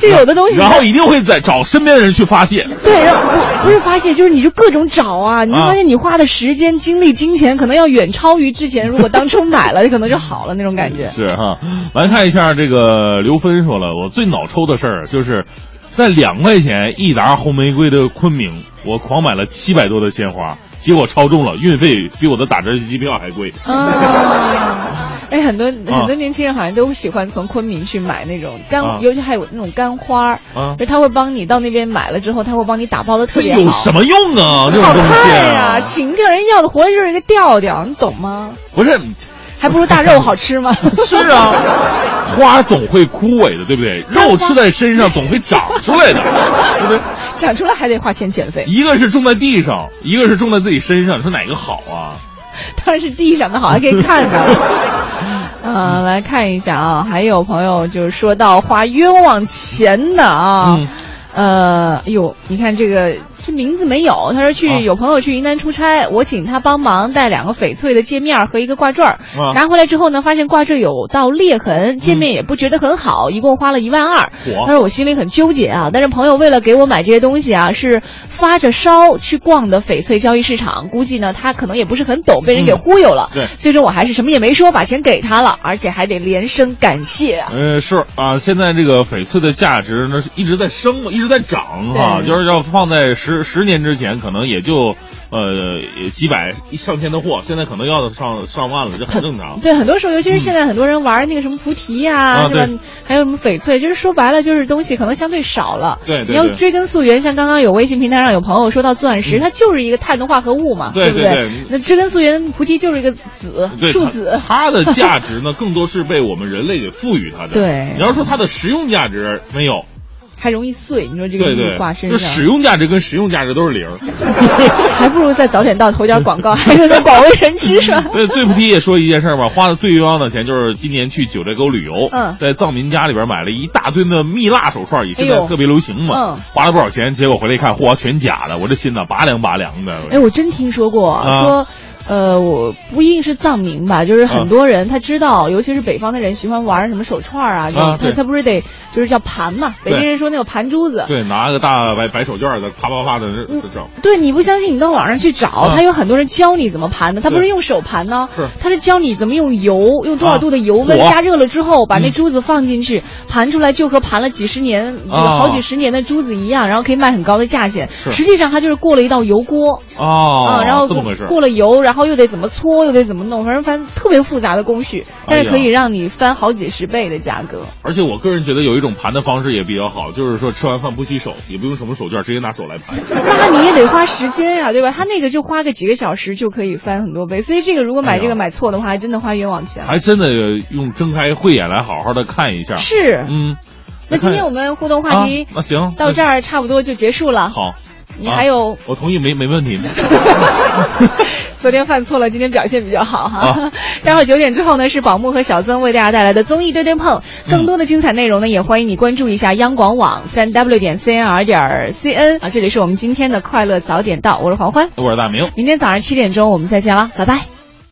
就有的东西，然后一定会在找身边的人去发泄。对，然后不不是发泄，就是你就各种找啊，你就发现你花的时间、精力、金钱，可能要远超于之前。如果当初买了，可能就好了那种感觉。是哈，来看一下这个刘芬说了，我最脑抽的事儿就是，在两块钱一沓红玫瑰的昆明，我狂买了七百多的鲜花，结果超重了，运费比我的打折机票还贵。啊，哎，很多很多年轻人好像都喜欢从昆明去买那种干，啊尤其还有那种干花儿，啊就他会帮你到那边买了之后，他会帮你打包的特这别好。有什么用啊？这种好东西看呀、啊，情调人要的活的就是一个调调，你懂吗？不是。还不如大肉好吃吗？是啊，花总会枯萎的，对不对？肉吃在身上总会长出来的，对不对？长出来还得花钱减肥，一个是种在地上，一个是种在自己身上，你说哪个好啊？当然是地上的好，还可以看的。嗯，来看一下啊，还有朋友就是说到花冤枉钱的啊，嗯呃，哎呦，你看这个这名字没有，他说去、啊有朋友去云南出差，我请他帮忙带两个翡翠的界面和一个挂坠儿，啊拿回来之后呢，发现挂坠有道裂痕，界面也不觉得很好，一共花了一万二。嚯他说我心里很纠结啊，但是朋友为了给我买这些东西啊，是发着烧去逛的翡翠交易市场，估计呢他可能也不是很懂，被人给忽悠了。对最终我还是什么也没说，把钱给他了，而且还得连声感谢啊。呃，是啊，现在这个翡翠的价值呢是一直在升嘛，一直在涨哈、对就是要放在十十年之前，可能也就呃几百上千的货，现在可能要的上上万了，这很正常。对，很多时候，尤其是现在很多人玩那个什么菩提呀、啊是吧对？还有什么翡翠，就是说白了，就是东西可能相对少了。你要对对对追根溯源，像刚刚有微信平台上有朋友说到钻石，它就是一个碳的化合物嘛，不对不对那追根溯源，菩提就是一个子，树子。它的价值呢，更多是被我们人类给赋予它的。对你要说它的实用价值没有，还容易碎，你说这个对对物挂，身就上，使用价值跟实用价值都是零。还不如再早点到投点广告，还能在广为人知是吧？对，最不提也说一件事儿吧，花的最冤枉的钱就是今年去九寨沟旅游，嗯在藏民家里边买了一大堆的蜜蜡手串，也现在特别流行嘛，嗯花了不少钱，结果回来一看，嚯，全假的，我这心呐拔凉拔凉的。哎，我真听说过，啊说，呃，我不一定是藏民吧，就是很多人他知道，尤其是北方的人喜欢玩什么手串啊，这种他他不是得就是叫盘嘛，北京人说那个盘珠子。对，拿个大白白手绢的，啪啪啪的这这整。对，你不相信，你到网上去找，啊。他有很多人教你怎么盘的，他不是用手盘呢是，他是教你怎么用油，用多少啊度的油温火。加热了之后，把那嗯。珠子放进去，盘出来就和盘了几十年、这个啊。好几十年的珠子一样，然后可以卖很高的价钱。实际上它就是过了一道油锅。哦，啊，然后过了油，然后又得怎么搓，又得怎么弄，反正反正特别复杂的工序，但是可以让你翻好几十倍的价格。而且我个人觉得有一种盘的方式也比较好，就是说吃完饭不洗手，也不用什么手绢，直接拿手来盘。那你也得花时间呀、对吧？他那个就花个几个小时就可以翻很多倍，所以这个如果买这个买错的话，还真的花冤枉钱。还真的用睁开慧眼来好好的看一下。是嗯。那今天我们互动话题啊、那行到这儿差不多就结束了。好，你还有、啊我同意，没没问题。昨天犯错了，今天表现比较好哈。啊 待会儿九点之后呢，是宝木和小曾为大家带来的综艺对对碰。更多的精彩内容呢，也欢迎你关注一下央广网三 w 点 cnr 点 cn 啊。这里是我们今天的快乐早点到，我是黄欢，我是大明。明天早上七点钟我们再见了，拜拜。